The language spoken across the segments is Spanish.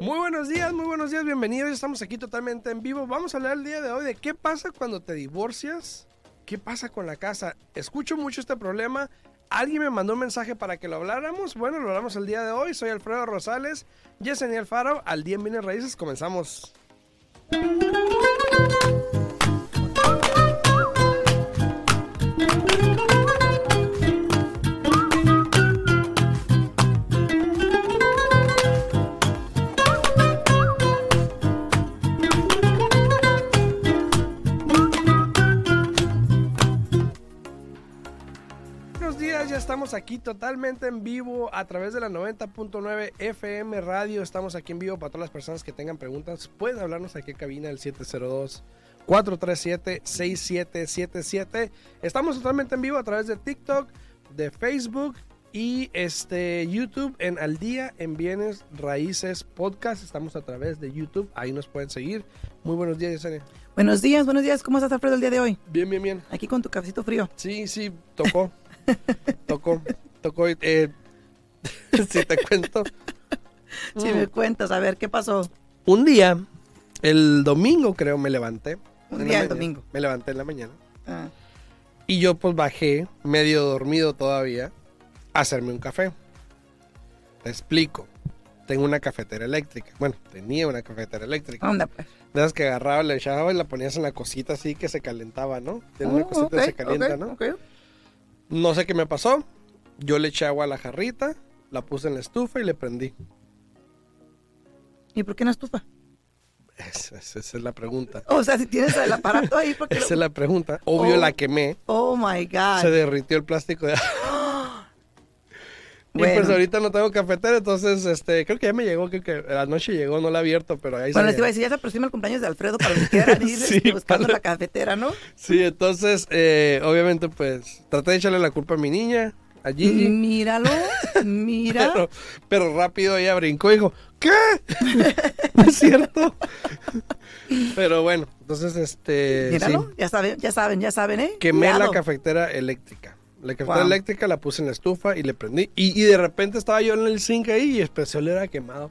Muy buenos días, muy buenos días, bienvenidos. Estamos aquí totalmente en vivo. Vamos a hablar el día de hoy de qué pasa cuando te divorcias, qué pasa con la casa. Escucho mucho este problema. Alguien me mandó un mensaje para que lo habláramos. Bueno, lo hablamos el día de hoy. Soy Alfredo Rosales, Yesenia Faro. Al día en Bienes Raíces comenzamos. Estamos aquí totalmente en vivo a través de la 90.9 FM Radio. Estamos aquí en vivo para todas las personas que tengan preguntas. Pueden hablarnos aquí en cabina el 702 437 6777. Estamos totalmente en vivo a través de TikTok, de Facebook y este YouTube en Al Día en Bienes Raíces Podcast. Estamos a través de YouTube, ahí nos pueden seguir. Muy buenos días, Yesenia. Buenos días, buenos días. ¿Cómo estás, Alfredo, el día de hoy? Bien, bien, bien. Aquí con tu cafecito frío. Sí, sí, tocó. tocó, tocó. Eh, si te cuento. Si me cuentas, a ver, ¿qué pasó? Un día, el domingo creo, me levanté. Un día la el domingo. Me levanté en la mañana. Ah, Y yo pues bajé, medio dormido todavía, a hacerme un café. Te explico. Tengo una cafetera eléctrica. Bueno, tenía una cafetera eléctrica. Anda, pues. De esas que agarraba, le echaba y la ponías en la cosita así que se calentaba, ¿no? Tiene una Oh, cosita que se calienta, ok, ¿no? ok. No sé qué me pasó. Yo le eché agua a la jarrita, la puse en la estufa y le prendí. ¿Y por qué no estufa? Esa, esa- esa es la pregunta. O sea, si tienes el aparato ahí, porque... Esa es la pregunta. Obvio Oh. la quemé. Oh, my God. Se derritió el plástico de Y pues ahorita no tengo cafetera, entonces este creo que ya me llegó, creo que anoche llegó, no la he abierto, pero ahí Bueno, les iba a decir, ya se aproxima el cumpleaños de Alfredo para que quieran ir Sí, este, buscando para- la cafetera, ¿no? Sí, entonces eh, obviamente pues traté de echarle la culpa a mi niña, a Gigi, Míralo, mira. pero, pero rápido ella brincó y dijo, ¿qué? ¿No es cierto? pero bueno, entonces este Míralo, sí, ya saben, ya saben, ya saben, ¿eh? quemé la cafetera eléctrica. La cafetera Wow. eléctrica la puse en la estufa y le prendí. Y, y de repente estaba yo en el zinc ahí y empecé a oler a quemado.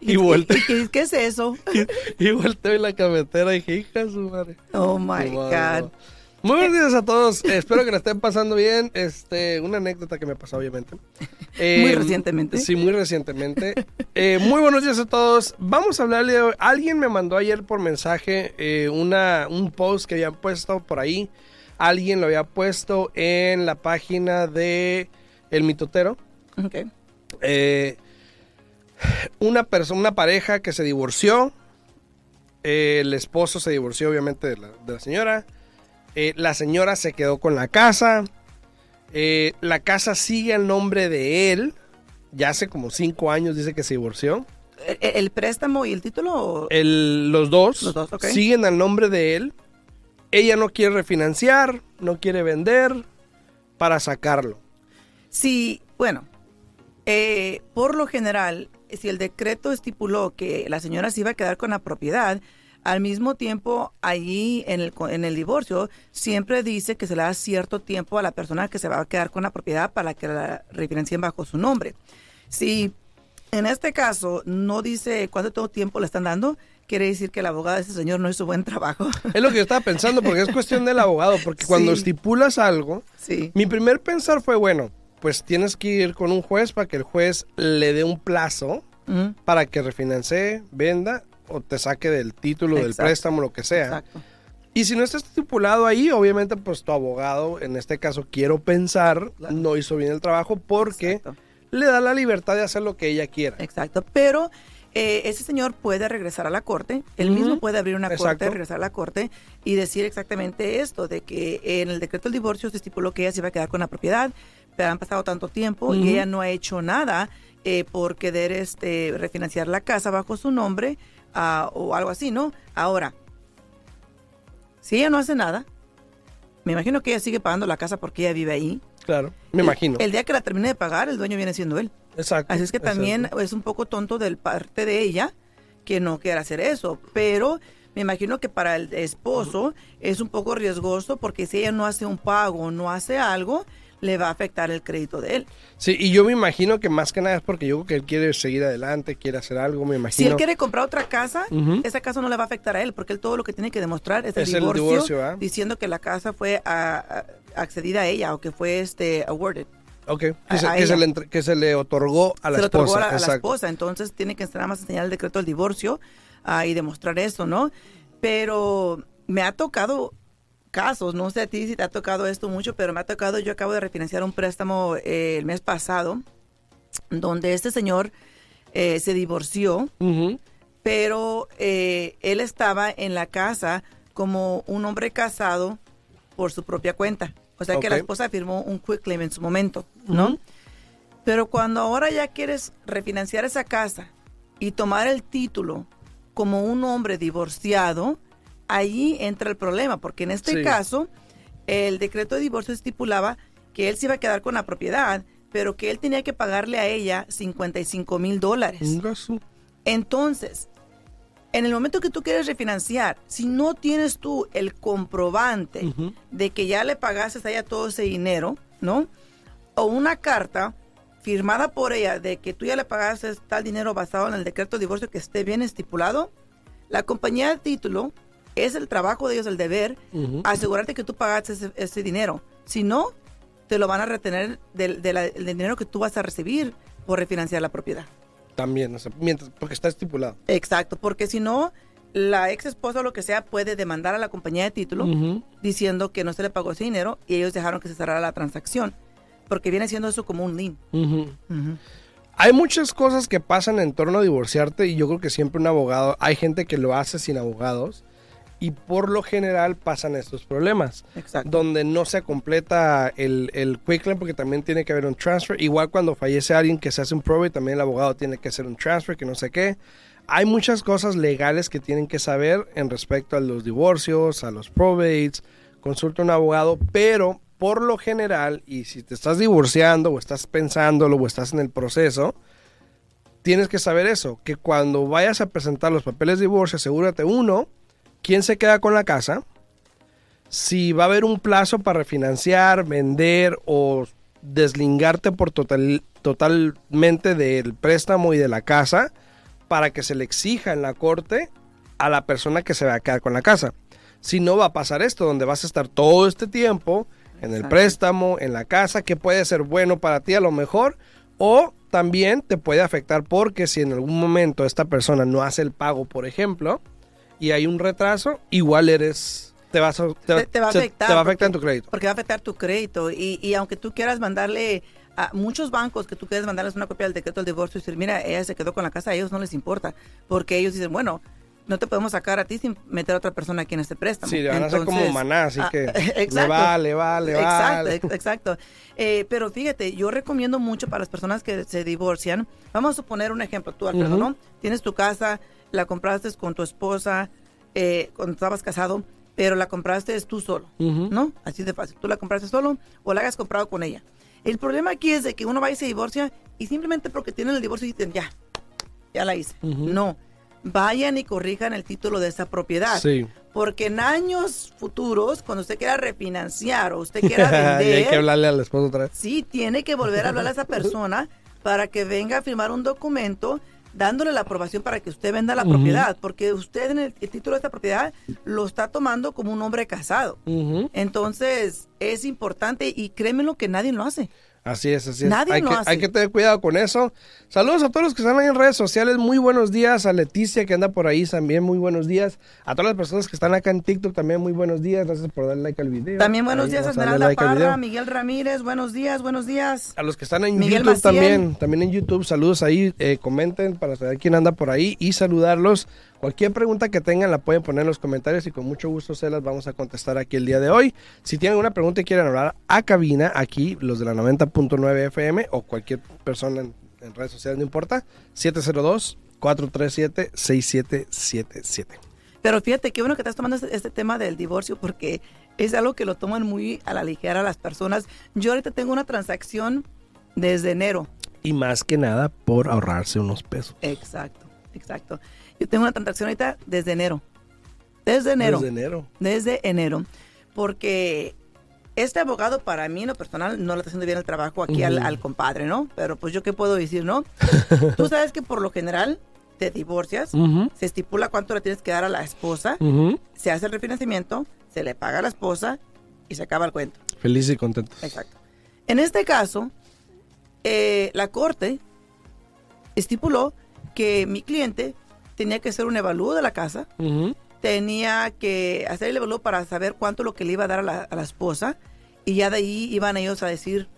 y volteé. ¿Y qué, es eso? Y volteo en la cafetera y dije, hija su madre. Oh, my Wow. God. Muy buenos días a todos. Espero que la estén pasando bien. Este, una anécdota que me pasó, obviamente. Eh, Muy recientemente. Sí, muy recientemente. Eh, muy buenos días a todos. Vamos a hablarle. de- Alguien me mandó ayer por mensaje eh, una, un post que habían puesto por ahí. Alguien lo había puesto en la página de El Mitotero. Ok. Eh, una persona, una pareja que se divorció. Eh, el esposo se divorció, obviamente, de la, de la señora. Eh, la señora se quedó con la casa. La casa sigue el nombre de él. Ya hace como cinco años dice que se divorció. ¿El, el préstamo y el título? El- los dos, Los dos, ok. siguen al nombre de él. Ella no quiere refinanciar, no quiere vender para sacarlo. Sí, bueno, eh, por lo general, si el decreto estipuló que la señora se iba a quedar con la propiedad, al mismo tiempo, allí en el, en el divorcio, siempre dice que se le da cierto tiempo a la persona que se va a quedar con la propiedad para que la refinancien bajo su nombre. Si en este caso no dice cuánto tiempo le están dando, quiere decir que el abogado de ese señor no hizo buen trabajo. Es lo que yo estaba pensando, porque es cuestión del abogado, porque cuando Sí. estipulas algo, sí. mi primer pensar fue, bueno, pues tienes que ir con un juez para que el juez le dé un plazo Ujú, para que refinancie, venda o te saque del título, del Exacto. préstamo, lo que sea. Exacto. Y si no está estipulado ahí, obviamente, pues tu abogado, en este caso quiero pensar, Claro. no hizo bien el trabajo porque Exacto. le da la libertad de hacer lo que ella quiera. Exacto, pero eh, ese señor puede regresar a la corte, él mismo puede abrir una Exacto. corte, regresar a la corte y decir exactamente esto, de que en el decreto del divorcio se estipuló que ella se iba a quedar con la propiedad, pero han pasado tanto tiempo y ella no ha hecho nada eh, por querer este, refinanciar la casa bajo su nombre ah, o algo así, ¿no? Ahora, si ella no hace nada, me imagino que ella sigue pagando la casa porque ella vive ahí. Claro, me El- imagino. El día que la termine de pagar, el dueño viene siendo él. Exacto. Así es que exacto. también es un poco tonto del parte de ella que no quiera hacer eso, pero me imagino que para el esposo es un poco riesgoso porque si ella no hace un pago, no hace algo, le va a afectar el crédito de él. Sí, y yo me imagino que más que nada es porque yo creo que él quiere seguir adelante, quiere hacer algo, me imagino. Si él quiere comprar otra casa, esa casa no le va a afectar a él, porque él todo lo que tiene que demostrar es el Es el divorcio, ¿ah? diciendo que la casa fue a- a- accedida a ella o que fue este awarded. Ok, que, se, que se le entre- que se le otorgó a la se lo esposa. otorgó a la, a la exacto. esposa, entonces tiene que nada más enseñar el decreto del divorcio ah, y demostrar eso, ¿no? Pero me ha tocado casos, no sé a ti si te ha tocado esto mucho, pero me ha tocado, yo acabo de refinanciar un préstamo eh, el mes pasado, donde este señor eh, se divorció, pero eh, él estaba en la casa como un hombre casado por su propia cuenta. O sea que la esposa firmó un quick claim en su momento, ¿no? Pero cuando ahora ya quieres refinanciar esa casa y tomar el título como un hombre divorciado, ahí entra el problema, porque en este Sí. caso el decreto de divorcio estipulaba que él se iba a quedar con la propiedad, pero que él tenía que pagarle a ella 55 mil dólares. Entonces, en el momento que tú quieres refinanciar, si no tienes tú el comprobante de que ya le pagaste a ella todo ese dinero, ¿no? O una carta firmada por ella de que tú ya le pagaste tal dinero basado en el decreto de divorcio que esté bien estipulado, la compañía de título es el trabajo de ellos, el deber, asegurarte que tú pagaste ese, ese dinero. Si no, te lo van a retener del dinero que tú vas a recibir por refinanciar la propiedad. También, o sea, mientras, porque está estipulado. Exacto, porque si no, la ex esposa o lo que sea puede demandar a la compañía de título diciendo que no se le pagó ese dinero y ellos dejaron que se cerrara la transacción. Porque viene siendo eso como un lien. Hay muchas cosas que pasan en torno a divorciarte y yo creo que siempre un abogado, hay gente que lo hace sin abogados y por lo general pasan estos problemas. Exacto. Donde no se completa el, el quicklime porque también tiene que haber un transfer. Igual cuando fallece alguien que se hace un probate, también el abogado tiene que hacer un transfer, que no sé qué. Hay muchas cosas legales que tienen que saber en respecto a los divorcios, a los probates. Consulta a un abogado, pero por lo general, y si te estás divorciando o estás pensándolo o estás en el proceso, tienes que saber eso, que cuando vayas a presentar los papeles de divorcio, asegúrate uno, quién se queda con la casa, si va a haber un plazo para refinanciar, vender o deslingarte por total, totalmente del préstamo y de la casa para que se le exija en la corte a la persona que se va a quedar con la casa. Si no va a pasar esto, donde vas a estar todo este tiempo en el préstamo, en la casa, que puede ser bueno para ti a lo mejor, o también te puede afectar porque si en algún momento esta persona no hace el pago, por ejemplo, y hay un retraso, igual eres, te, vas a, te, Te- te va a afectar te va a afectar en tu crédito. Porque va a afectar tu crédito. Y, y aunque tú quieras mandarle a muchos bancos que tú quieres mandarles una copia del decreto del divorcio y decir, mira, ella se quedó con la casa, a ellos no les importa. Porque ellos dicen, bueno, no te podemos sacar a ti sin meter a otra persona aquí en este préstamo. Sí, le van a hacer como Entonces, maná, así ah, que le exacto. vale, vale, Exacto, vale. ex- exacto. Eh, pero fíjate, yo recomiendo mucho para las personas que se divorcian. Vamos a suponer un ejemplo, tú, Alfredo. ¿no? Tienes tu casa, la compraste con tu esposa eh, cuando estabas casado, pero la compraste tú solo. ¿no? Así de fácil. Tú la compraste solo o la hayas comprado con ella. El problema aquí es de que uno va y se divorcia y simplemente porque tienen el divorcio dicen, ya, ya la hice. No, vayan y corrijan el título de esa propiedad. Sí. Porque en años futuros, cuando usted quiera refinanciar o usted quiera y hay que vender, hablarle al esposo otra vez. sí, tiene que volver a hablar a esa persona para que venga a firmar un documento dándole la aprobación para que usted venda la propiedad, porque usted en el, el título de esta propiedad lo está tomando como un hombre casado. Entonces, es importante y créeme lo que nadie lo hace. Así es, así es. Nadie hay, lo que, hace. hay que tener cuidado con eso. Saludos a todos los que están ahí en redes sociales. Muy buenos días a Leticia que anda por ahí también. Muy buenos días. A todas las personas que están acá en TikTok también muy buenos días. Gracias por darle like al video. También buenos Ahí días a Esmeralda like Parra. Miguel Ramírez, buenos días, buenos días. A los que están en Miguel YouTube Maciel. también, también en YouTube, saludos ahí, eh, comenten para saber quién anda por ahí y saludarlos. Cualquier pregunta que tengan la pueden poner en los comentarios y con mucho gusto se las vamos a contestar aquí el día de hoy. Si tienen alguna pregunta y quieren hablar a cabina, aquí los de la 90.9 FM o cualquier persona en, en redes sociales, no importa, 702-437-6777. Pero fíjate, qué bueno que estás tomando este, este tema del divorcio porque es algo que lo toman muy a la ligera las personas. Yo ahorita tengo una transacción desde enero. Y más que nada por ahorrarse unos pesos. Exacto, exacto. Yo tengo una transacción ahorita desde enero. Desde enero. Desde enero. Desde enero. Porque este abogado para mí en lo personal no le está haciendo bien el trabajo aquí al, compadre, ¿no? Pero pues yo qué puedo decir, ¿no? Tú sabes que por lo general te divorcias, se estipula cuánto le tienes que dar a la esposa, se hace el refinanciamiento, se le paga a la esposa y se acaba el cuento. Felices y contentos. Exacto. En este caso, eh, la corte estipuló que mi cliente tenía que hacer un evalúo de la casa, tenía que hacer el evalúo para saber cuánto lo que le iba a dar a la, a la esposa y ya de ahí iban ellos a decir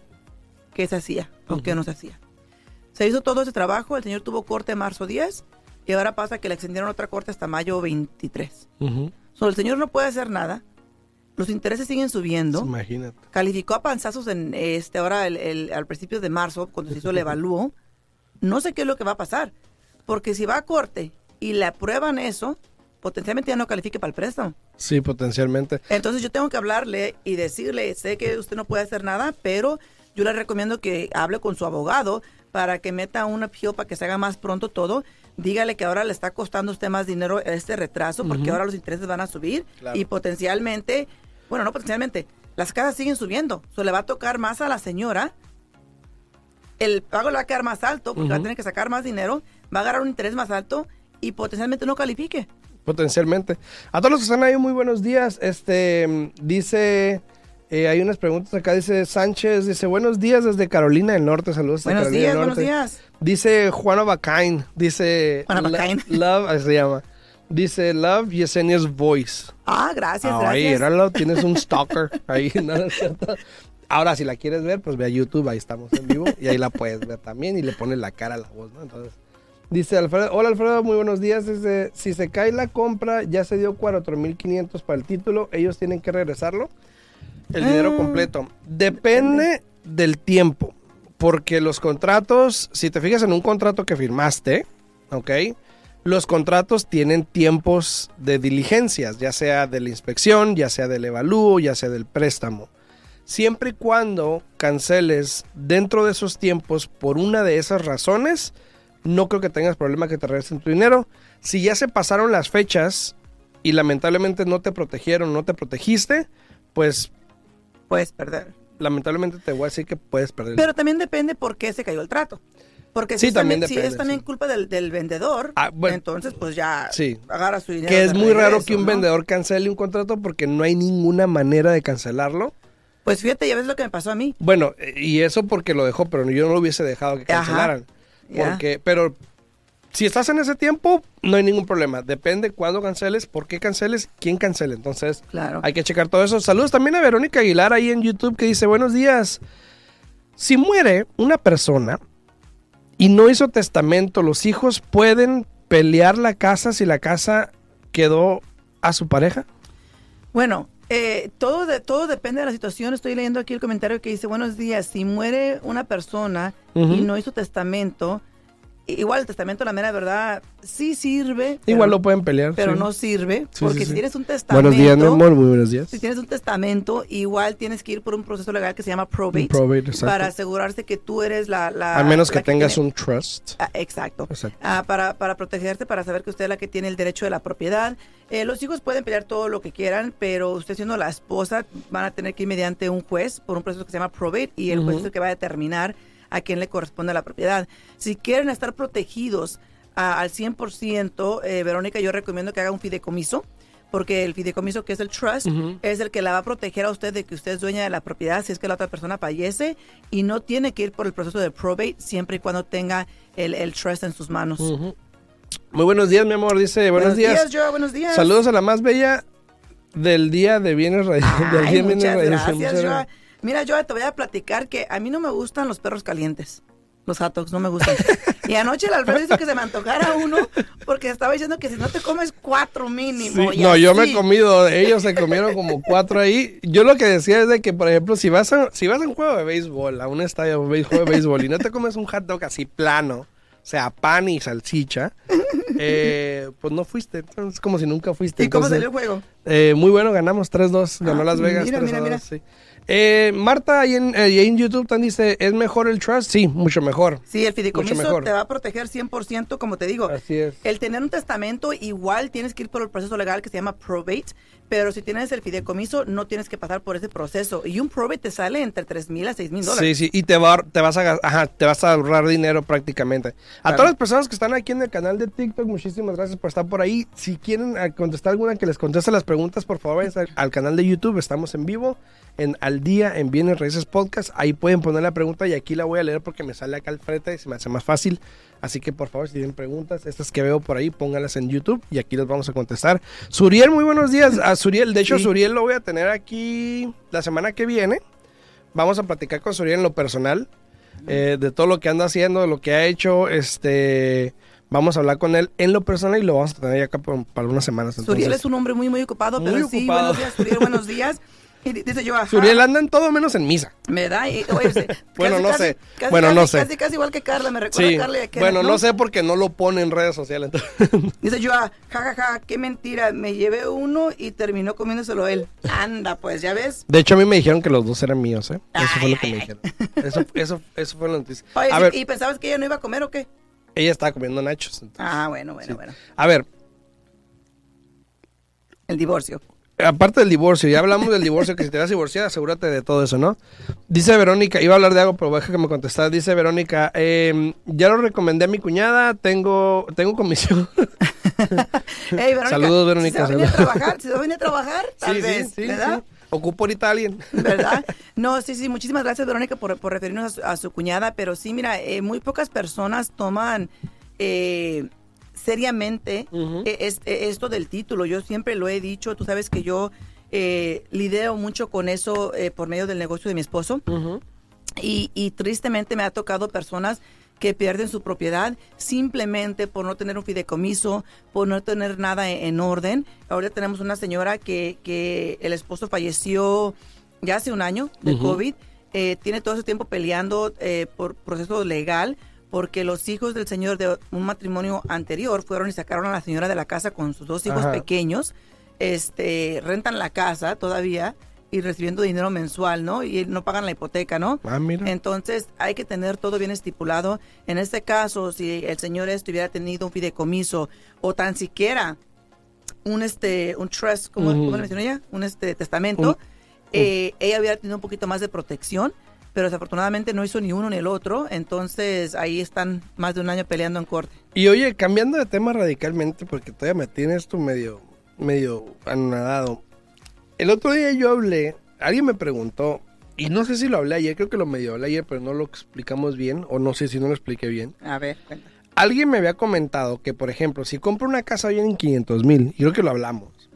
qué se hacía o qué no se hacía. Se hizo todo ese trabajo, el señor tuvo corte marzo 10 y ahora pasa que le extendieron otra corte hasta mayo 23. Ujú. So, el señor no puede hacer nada, los intereses siguen subiendo Imagínate. calificó a panzazos en este ahora el, el- al principio de marzo cuando se hizo el evalúo no sé qué es lo que va a pasar porque si va a corte y le aprueban eso potencialmente ya no califique para el préstamo Sí, potencialmente. entonces yo tengo que hablarle y decirle sé que usted no puede hacer nada pero yo le recomiendo que hable con su abogado para que meta un appeal para que se haga más pronto todo dígale que ahora le está costando a usted más dinero este retraso porque ahora los intereses van a subir Claro. y potencialmente bueno, no potencialmente, las casas siguen subiendo. So, le va a tocar más a la señora. El pago le va a quedar más alto porque va a tener que sacar más dinero, va a agarrar un interés más alto y potencialmente no califique. Potencialmente. A todos los que están ahí, muy buenos días. Este dice, eh, hay unas preguntas acá. Dice Sánchez, dice buenos días desde Carolina del Norte. Saludos. Buenos Carolina días, del buenos Norte. días. Dice Juana Bacain. Dice Juana Bacain. Love, así se llama. Dice Love Yesenia's Voice. Ah, gracias, Ay, gracias. éralo, tienes un stalker ahí, no, no es cierto. Ahora, si la quieres ver, pues ve a YouTube, ahí estamos en vivo y ahí la puedes ver también y le pones la cara a la voz, ¿no? Entonces, dice Alfredo, hola Alfredo, muy buenos días. Dice, si se cae la compra, ya se dio 4.500 para el título, ellos tienen que regresarlo. El dinero Ah, completo. Depende del tiempo, porque los contratos, si te fijas en un contrato que firmaste, ¿ok? Los contratos tienen tiempos de diligencias, ya sea de la inspección, ya sea del evalúo, ya sea del préstamo. Siempre y cuando canceles dentro de esos tiempos por una de esas razones, no creo que tengas problema que te regresen tu dinero. Si ya se pasaron las fechas y lamentablemente no te protegieron, no te protegiste, pues Puedes perder. lamentablemente te voy a decir que puedes perder. Pero también depende por qué se cayó el trato. Porque si, Sí, es, también si es también sí. culpa del, del vendedor, Ah, bueno. entonces pues ya Sí. agarra su dinero. que es muy raro que un ¿no? vendedor cancele un contrato porque no hay ninguna manera de cancelarlo. Pues fíjate, ya ves lo que me pasó a mí. Bueno, eh, y eso porque lo dejó, pero yo no lo hubiese dejado que cancelaran. Porque, pero si estás en ese tiempo, no hay ningún problema. Depende cuándo canceles, por qué canceles, quién cancele. Entonces, Claro. hay que checar todo eso. Saludos también a Verónica Aguilar ahí en YouTube que dice, buenos días. Si muere una persona y no hizo testamento, los hijos pueden pelear la casa si la casa quedó a su pareja. Bueno, eh, todo, de, todo depende de la situación. Estoy leyendo aquí el comentario que dice, buenos días, si muere una persona y no hizo testamento, igual el testamento, la mera verdad, sí sirve. Igual pero, lo pueden pelear. Pero sí. no sirve, Sí, porque sí, si tienes un testamento... Buenos días, mi amor. Muy buenos días. Si tienes un testamento, igual tienes que ir por un proceso legal que se llama probate, Un probate, exacto. para asegurarse que tú eres la... la A menos que tengas tiene- un trust. Ah, exacto. Exacto. Ah, para, para protegerse, para saber que usted es la que tiene el derecho de la propiedad. Eh, los hijos pueden pelear todo lo que quieran, pero usted siendo la esposa van a tener que ir mediante un juez por un proceso que se llama probate y el juez es el que va a determinar a quién le corresponde la propiedad. Si quieren estar protegidos ah, al 100%, eh, Verónica, yo recomiendo que haga un fideicomiso. Porque el fideicomiso, que es el trust, es el que la va a proteger a usted de que usted es dueña de la propiedad si es que la otra persona fallece y no tiene que ir por el proceso de probate siempre y cuando tenga el, el trust en sus manos. Muy buenos días, mi amor. Dice, buenos, días. Joa, buenos días. Saludos a la más bella del día de bienes raíces. Ay, muchas gracias, Muchas. Mira, Joa, te voy a platicar que a mí no me gustan los perros calientes. Los hot dogs no me gustan. y anoche el Alfredo hizo que se me antojara uno porque estaba diciendo que si no te comes cuatro mínimo. Sí, no, yo me he comido, ellos se comieron como cuatro ahí. Yo lo que decía es de que, por ejemplo, si vas a, si vas a un juego de béisbol, a un estadio de juego de béisbol y no te comes un hot dog así plano, o sea, pan y salchicha, eh, pues no fuiste. Es como si nunca fuiste. ¿Y cómo salió el juego? eh, muy bueno, ganamos 3-2, ganó Ah, Las Vegas. mira, 3 mira, a 2, mira. sí. Eh, Marta, ahí en, eh, ahí en YouTube también dice, ¿es mejor el trust? Sí, mucho mejor. Sí, el fideicomiso mejor. te va a proteger 100%, como te digo. Así es. El tener un testamento, igual tienes que ir por el proceso legal que se llama probate, Pero si tienes el fideicomiso, no tienes que pasar por ese proceso. Y un probate te sale entre 3 mil a 6 mil dólares. Sí, sí, y te, va, te, vas a, ajá, te vas a ahorrar dinero prácticamente. A todas las personas que están aquí en el canal de TikTok, muchísimas gracias por estar por ahí. Si quieren ah, contestar alguna que les conteste las preguntas, por favor, vayan al canal de YouTube. Estamos en vivo, en Al Día, en Bienes Raíces Podcast. Ahí pueden poner la pregunta y aquí la voy a leer porque me sale acá al frente y se me hace más fácil. Así que por favor, si tienen preguntas, estas que veo por ahí, pónganlas en YouTube y aquí las vamos a contestar. Suriel, muy buenos días. A Suriel, de hecho, Suriel lo voy a tener aquí la semana que viene. Vamos a platicar con Suriel en lo personal, eh, de todo lo que anda haciendo, de lo que ha hecho. Este, vamos a hablar con él en lo personal y lo vamos a tener acá por, para unas semanas. Suriel es un hombre muy, muy ocupado, Muy pero sí, buenos días, Suriel, buenos días. Y di- dice yo, ajá. Suriel anda en todo menos en misa. Me da, y, oye, Bueno, no casi- sé. casi, Bueno, no sé. Casi, casi igual que Carla, me recuerda Sí. a Carla y a Bueno, no sé porque no lo pone en redes sociales. entonces- Dice yo, ah, jajaja, qué mentira, me llevé uno y terminó comiéndoselo él. Anda, pues, ¿ya ves? De hecho, a mí me dijeron que los dos eran míos, ¿eh? Eso fue lo que me dijeron. Eso, eso, eso fue la noticia. Oye, A sí, ver, ¿y pensabas que ella no iba a comer o qué? ella estaba comiendo nachos. entonces. Ah, bueno, bueno, Sí. bueno. A ver, El divorcio. Aparte del divorcio, ya hablamos del divorcio, que si te vas a divorciar, asegúrate de todo eso, ¿no? Dice Verónica, iba a hablar de algo, pero deja que me contestara. Dice Verónica, em, ya lo recomendé a mi cuñada, tengo, tengo comisión. Ey, Verónica, Saludos, Verónica, Si se va a trabajar, si a trabajar, tal vez, ¿verdad? Ocupo ahorita a alguien. ¿verdad? No, sí, sí, muchísimas gracias, Verónica, por, por referirnos a su, a su cuñada, pero sí, mira, eh, muy pocas personas toman eh, seriamente eh, es- eh, esto del título. Yo siempre lo he dicho, tú sabes que yo eh, lidio mucho con eso eh, por medio del negocio de mi esposo. Y, y tristemente me ha tocado personas que pierden su propiedad simplemente por no tener un fideicomiso, por no tener nada en, en orden. Ahora tenemos una señora que, que el esposo falleció ya hace un año de. COVID. Eh, tiene todo ese tiempo peleando por proceso legal porque los hijos del señor de un matrimonio anterior fueron y sacaron a la señora de la casa con sus dos hijos Ajá. pequeños. Este, rentan la casa todavía y recibiendo dinero mensual, ¿no? Y no pagan la hipoteca, ¿no? Ah, mira. Entonces hay que tener todo bien estipulado. En este caso, si el señor hubiera tenido un fideicomiso o tan siquiera un este un trust, como, Ujú. ¿cómo le mencionó ella? Un este testamento, eh, ella hubiera tenido un poquito más de protección, pero desafortunadamente no hizo ni uno ni el otro. Entonces ahí están más de un año peleando en corte. Y oye, cambiando de tema radicalmente, porque todavía me tiene esto medio, medio anonadado. El otro día yo hablé, alguien me preguntó, y no sé si lo hablé ayer, creo que lo medio hablé ayer, pero no lo explicamos bien, o no sé si no lo expliqué bien. A ver, cuenta. Alguien me había comentado que, por ejemplo, si compro una casa hoy en 500 mil, y creo que lo hablamos,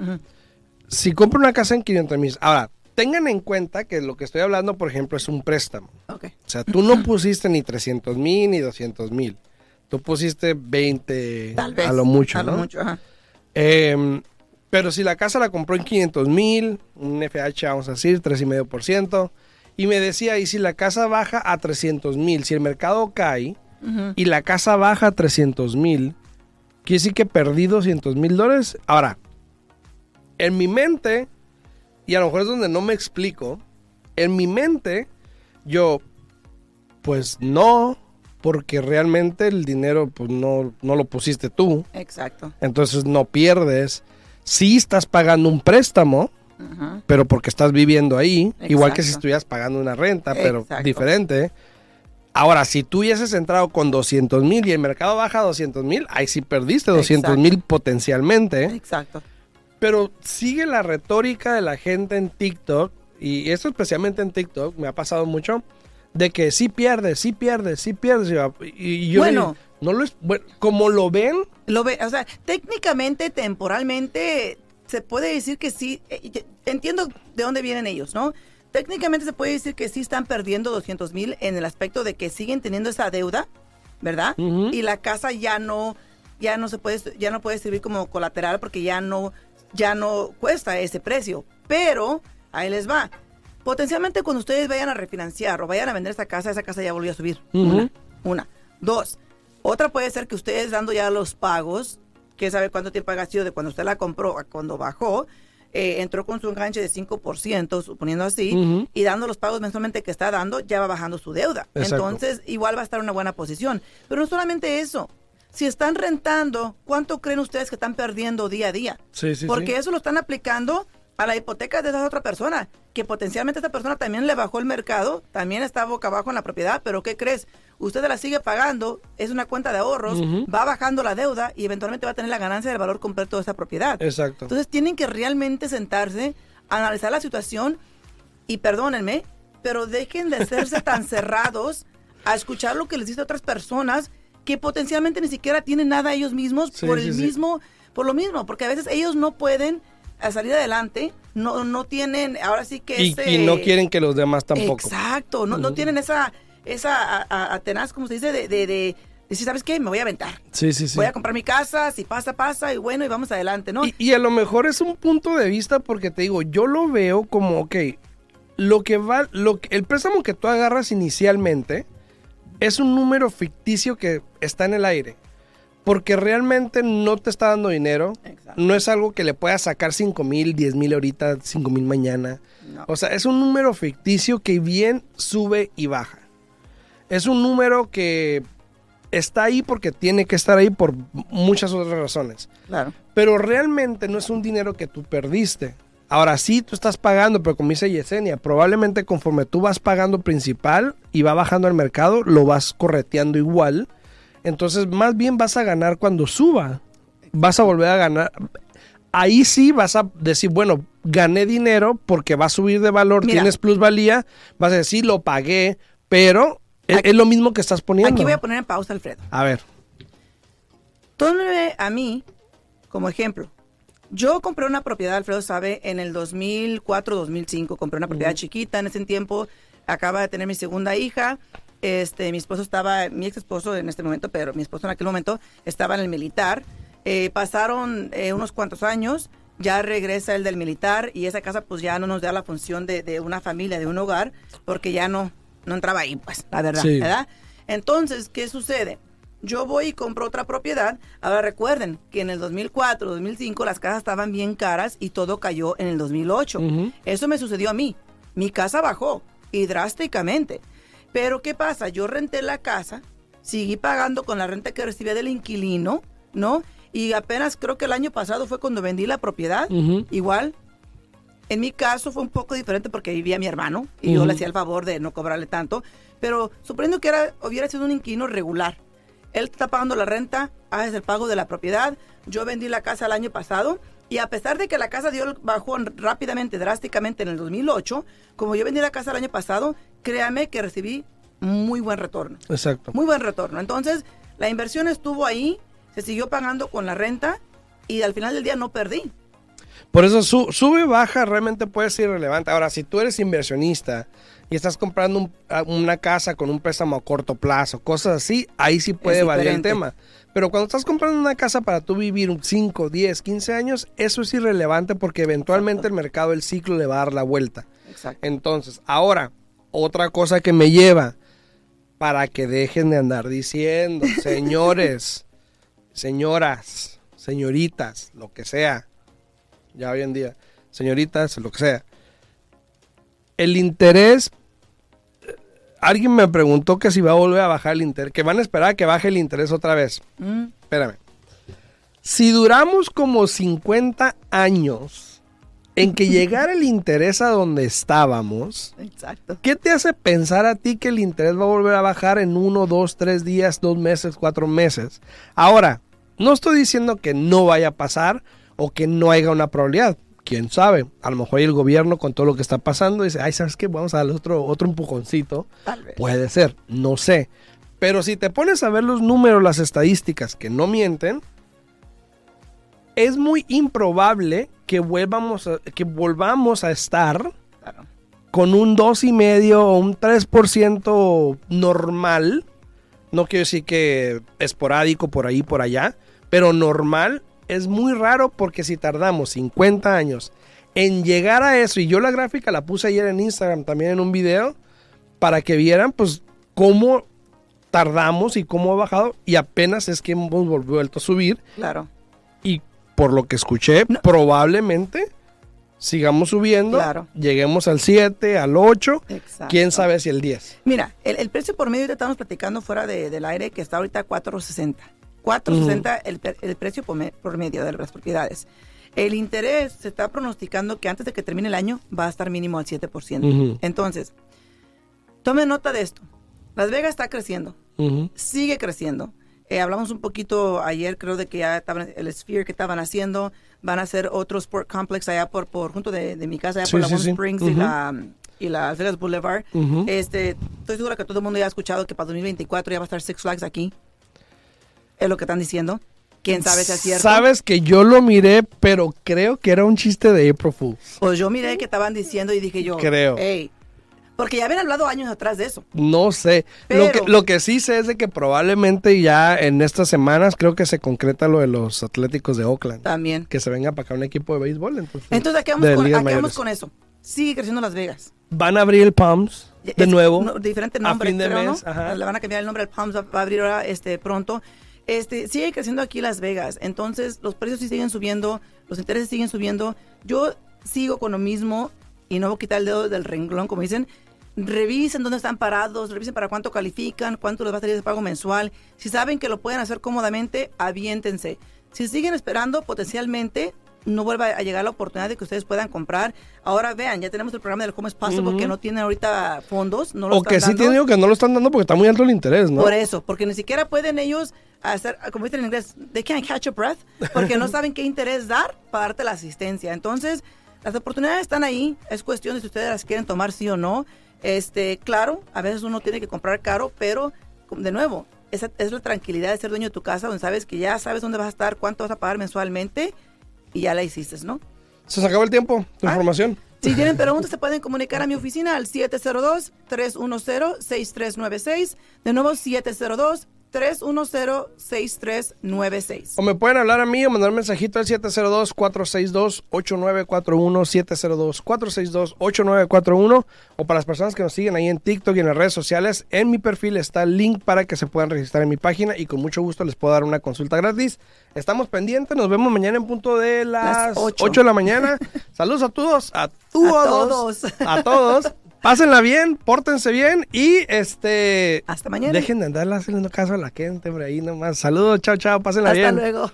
si compro una casa en 500 mil, ahora, tengan en cuenta que lo que estoy hablando, por ejemplo, es un préstamo. Ok. O sea, tú no pusiste ni 300 mil ni 200 mil. Tú pusiste 20 Tal vez. a lo mucho, A lo ¿no? mucho, ajá. Em, pero si la casa la compró en 500 mil, un FH, vamos a decir, 3,5%, y me decía, y si la casa baja a 300 mil, si el mercado cae Ujú. y la casa baja a 300 mil, quiere decir que perdí 200 mil dólares. Ahora, en mi mente, y a lo mejor es donde no me explico, en mi mente, yo, pues no, porque realmente el dinero pues no, no lo pusiste tú, Exacto. entonces no pierdes. Sí estás pagando un préstamo, pero porque estás viviendo ahí, igual que si estuvieras pagando una renta, pero Exacto. diferente. Ahora, si tú hubieses entrado con 200 mil y el mercado baja a 200 mil, ahí sí perdiste 200 mil potencialmente. Exacto. Pero sigue la retórica de la gente en TikTok, y esto especialmente en TikTok, me ha pasado mucho, de que sí pierdes, sí pierdes, sí pierdes. Y yo Bueno. no lo es, bueno, como lo ven, Lo ve, o sea, técnicamente, temporalmente, se puede decir que sí. eh, Entiendo de dónde vienen ellos, ¿no? Técnicamente se puede decir que sí están perdiendo 200 mil en el aspecto de que siguen teniendo esa deuda, ¿verdad? Y la casa ya no, ya no se puede, ya no puede servir como colateral porque ya no, ya no cuesta ese precio. Pero ahí les va. Potencialmente cuando ustedes vayan a refinanciar o vayan a vender esa casa, esa casa ya volvió a subir. Una. Una. Dos. Otra puede ser que ustedes dando ya los pagos, que sabe cuánto tiempo ha sido de cuando usted la compró a cuando bajó, eh, entró con su enganche de 5%, suponiendo así, y dando los pagos mensualmente que está dando, ya va bajando su deuda. Exacto. Entonces, igual va a estar en una buena posición. Pero no solamente eso. Si están rentando, ¿cuánto creen ustedes que están perdiendo día a día? Sí, sí, Porque sí. eso lo están aplicando a la hipoteca de esa otra persona, que potencialmente esta persona también le bajó el mercado, también está boca abajo en la propiedad, pero ¿qué crees? Usted la sigue pagando, es una cuenta de ahorros, va bajando la deuda y eventualmente va a tener la ganancia del valor completo de esa propiedad. Exacto. Entonces tienen que realmente sentarse, analizar la situación y perdónenme, pero dejen de hacerse tan cerrados a escuchar lo que les dicen otras personas que potencialmente ni siquiera tienen nada ellos mismos por el mismo, por lo mismo, porque a veces ellos no pueden a salir adelante, no, no tienen, ahora sí que... Y, y no quieren que los demás tampoco. Exacto, no, no tienen esa, esa a, como se dice, de, de, decir, ¿sabes qué? Me voy a aventar. Sí, sí, sí. Voy a comprar mi casa, si pasa, pasa, y bueno, y vamos adelante, ¿no? Y, a lo mejor es un punto de vista porque te digo, yo lo veo como, ok, lo que va, lo el préstamo que tú agarras inicialmente es un número ficticio que está en el aire porque realmente no te está dando dinero. No es algo que le puedas sacar 5 mil, 10 mil ahorita, 5 mil mañana. O sea, es un número ficticio que bien sube y baja. Es un número que está ahí porque tiene que estar ahí por muchas otras razones. Claro. Pero realmente no es un dinero que tú perdiste. Ahora sí, tú estás pagando, pero como dice Yesenia, probablemente conforme tú vas pagando principal y va bajando el mercado, lo vas correteando igual entonces, más bien vas a ganar cuando suba. Vas a volver a ganar. Ahí sí vas a decir, bueno, gané dinero porque va a subir de valor, tienes plusvalía. Vas a decir, lo pagué, pero es, lo mismo que estás poniendo. Aquí voy a poner en pausa, Alfredo. A ver. Tómeme a mí como ejemplo. Yo compré una propiedad, Alfredo sabe, en el 2004-2005. Compré una propiedad chiquita en ese tiempo. Acaba de tener mi segunda hija. Este, mi esposo estaba, mi ex esposo en este momento, pero mi esposo en aquel momento estaba en el militar. Eh, pasaron eh, unos cuantos años, ya regresa el del militar y esa casa pues ya no nos da la función de, una familia, de un hogar, porque ya no, no entraba ahí, pues, la verdad, ¿verdad? Entonces, ¿qué sucede? Yo voy y compro otra propiedad. Ahora recuerden que en el 2004, 2005 las casas estaban bien caras y todo cayó en el 2008. Eso me sucedió a mí. Mi casa bajó y drásticamente. Pero ¿qué pasa? Yo renté la casa, seguí pagando con la renta que recibía del inquilino, ¿no? Y apenas creo que el año pasado fue cuando vendí la propiedad. Igual, en mi caso fue un poco diferente porque vivía mi hermano y yo le hacía el favor de no cobrarle tanto. Pero suponiendo que era, hubiera sido un inquilino regular. Él está pagando la renta, haces el pago de la propiedad. Yo vendí la casa el año pasado y a pesar de que la casa dio bajó rápidamente, drásticamente en el 2008, como yo vendí la casa el año pasado, créame que recibí muy buen retorno. Exacto. Muy buen retorno. Entonces, la inversión estuvo ahí, se siguió pagando con la renta y al final del día no perdí. Por eso sube, baja, realmente puede ser irrelevante. Ahora, si tú eres inversionista y estás comprando una casa con un préstamo a corto plazo, cosas así, ahí sí puede valer el tema. Pero cuando estás comprando una casa para tú vivir 5, 10, 15 años, eso es irrelevante porque eventualmente el mercado, el ciclo le va a dar la vuelta. Exacto. Entonces, ahora, otra cosa que me lleva para que dejen de andar diciendo, señores, señoras, señoritas, lo que sea, ya hoy en día, señoritas, lo que sea. El interés alguien me preguntó que si va a volver a bajar el interés, que van a esperar a que baje el interés otra vez. Mm. Espérame. Si duramos como 50 años en que llegara el interés a donde estábamos, Exacto. ¿qué te hace pensar a ti que el interés va a volver a bajar en uno, dos, tres días, dos meses, cuatro meses? Ahora, no estoy diciendo que no vaya a pasar o que no haya una probabilidad quién sabe, a lo mejor el gobierno con todo lo que está pasando dice, ay, ¿sabes qué? Vamos a darle otro, otro empujoncito. Puede ser, no sé. Pero si te pones a ver los números, las estadísticas que no mienten, es muy improbable que, volvamos a, que volvamos a estar con un 2,5 o un 3% normal. No quiero decir que esporádico por ahí, por allá, pero normal es muy raro porque si tardamos 50 años en llegar a eso, y yo la gráfica la puse ayer en Instagram también en un video, para que vieran pues cómo tardamos y cómo ha bajado y apenas es que hemos vuelto a subir. Claro. Y por lo que escuché, probablemente sigamos subiendo, claro. lleguemos al 7, al 8, quién sabe si el 10. Mira, el, precio por medio, estamos platicando fuera del aire, que está ahorita a 460. 460 el, el, precio por, medio de las propiedades. El interés se está pronosticando que antes de que termine el año va a estar mínimo al 7%. Entonces, tomen nota de esto. Las Vegas está creciendo, sigue creciendo. Eh, hablamos un poquito ayer, creo de que ya estaban el Sphere que estaban haciendo, van a hacer otro sport complex allá por, por junto de, mi casa, allá por la Springs y la y Las Vegas Boulevard. este, estoy segura que todo el mundo ya ha escuchado que para 2024 ya va a estar Six Flags aquí. Es lo que están diciendo. ¿Quién sabe si es cierto? Sabes que yo lo miré, pero creo que era un chiste de April Fools. Pues yo miré que estaban diciendo y dije yo, creo. Hey, porque ya habían hablado años atrás de eso. No sé. lo, que, lo que sí sé es de que probablemente ya en estas semanas creo que se concreta lo de los Atléticos de Oakland. También. Que se venga para acá un equipo de béisbol. Entonces, entonces ¿a vamos, con, vamos con eso? Sigue creciendo Las Vegas. Van a abrir el Palms de nuevo. diferente nombre, a fin de mes, Le van a cambiar el nombre al Palms, va a abrir ahora este, pronto. Este, sigue creciendo aquí Las Vegas. Entonces, los precios sí siguen subiendo, los intereses siguen subiendo. Yo sigo con lo mismo y no voy a quitar el dedo del renglón, como dicen. Revisen dónde están parados, revisen para cuánto califican, cuánto les va a salir de pago mensual. Si saben que lo pueden hacer cómodamente, aviéntense. Si siguen esperando, potencialmente no vuelva a llegar la oportunidad de que ustedes puedan comprar. Ahora vean, ya tenemos el programa del Home Espacio porque no tiene ahorita fondos. No lo o que sí tienen que no lo están dando porque está muy alto el interés, ¿no? Por eso, porque ni siquiera pueden ellos hacer, como dicen en inglés, they can't catch a breath, porque no saben qué interés dar para darte la asistencia. Entonces, las oportunidades están ahí, es cuestión de si ustedes las quieren tomar sí o no. Este, claro, a veces uno tiene que comprar caro, pero de nuevo, esa es la tranquilidad de ser dueño de tu casa, donde sabes que ya sabes dónde vas a estar, cuánto vas a pagar mensualmente y ya la hiciste, ¿no? Se acabó el tiempo de ah, información. Si tienen preguntas, se pueden comunicar a mi oficina al 702-310-6396. De nuevo, 702 310-6396. O me pueden hablar a mí o mandar un mensajito al 702-462-8941, 702-462-8941. O para las personas que nos siguen ahí en TikTok y en las redes sociales, en mi perfil está el link para que se puedan registrar en mi página y con mucho gusto les puedo dar una consulta gratis. Estamos pendientes, nos vemos mañana en punto de las, 8. de la mañana. Saludos a todos, a todos. A todos. Pásenla bien, pórtense bien y este. Hasta mañana. Dejen de andar haciendo caso a la gente, hombre, ahí nomás. Saludos, chao, chao, pásenla bien. Hasta luego.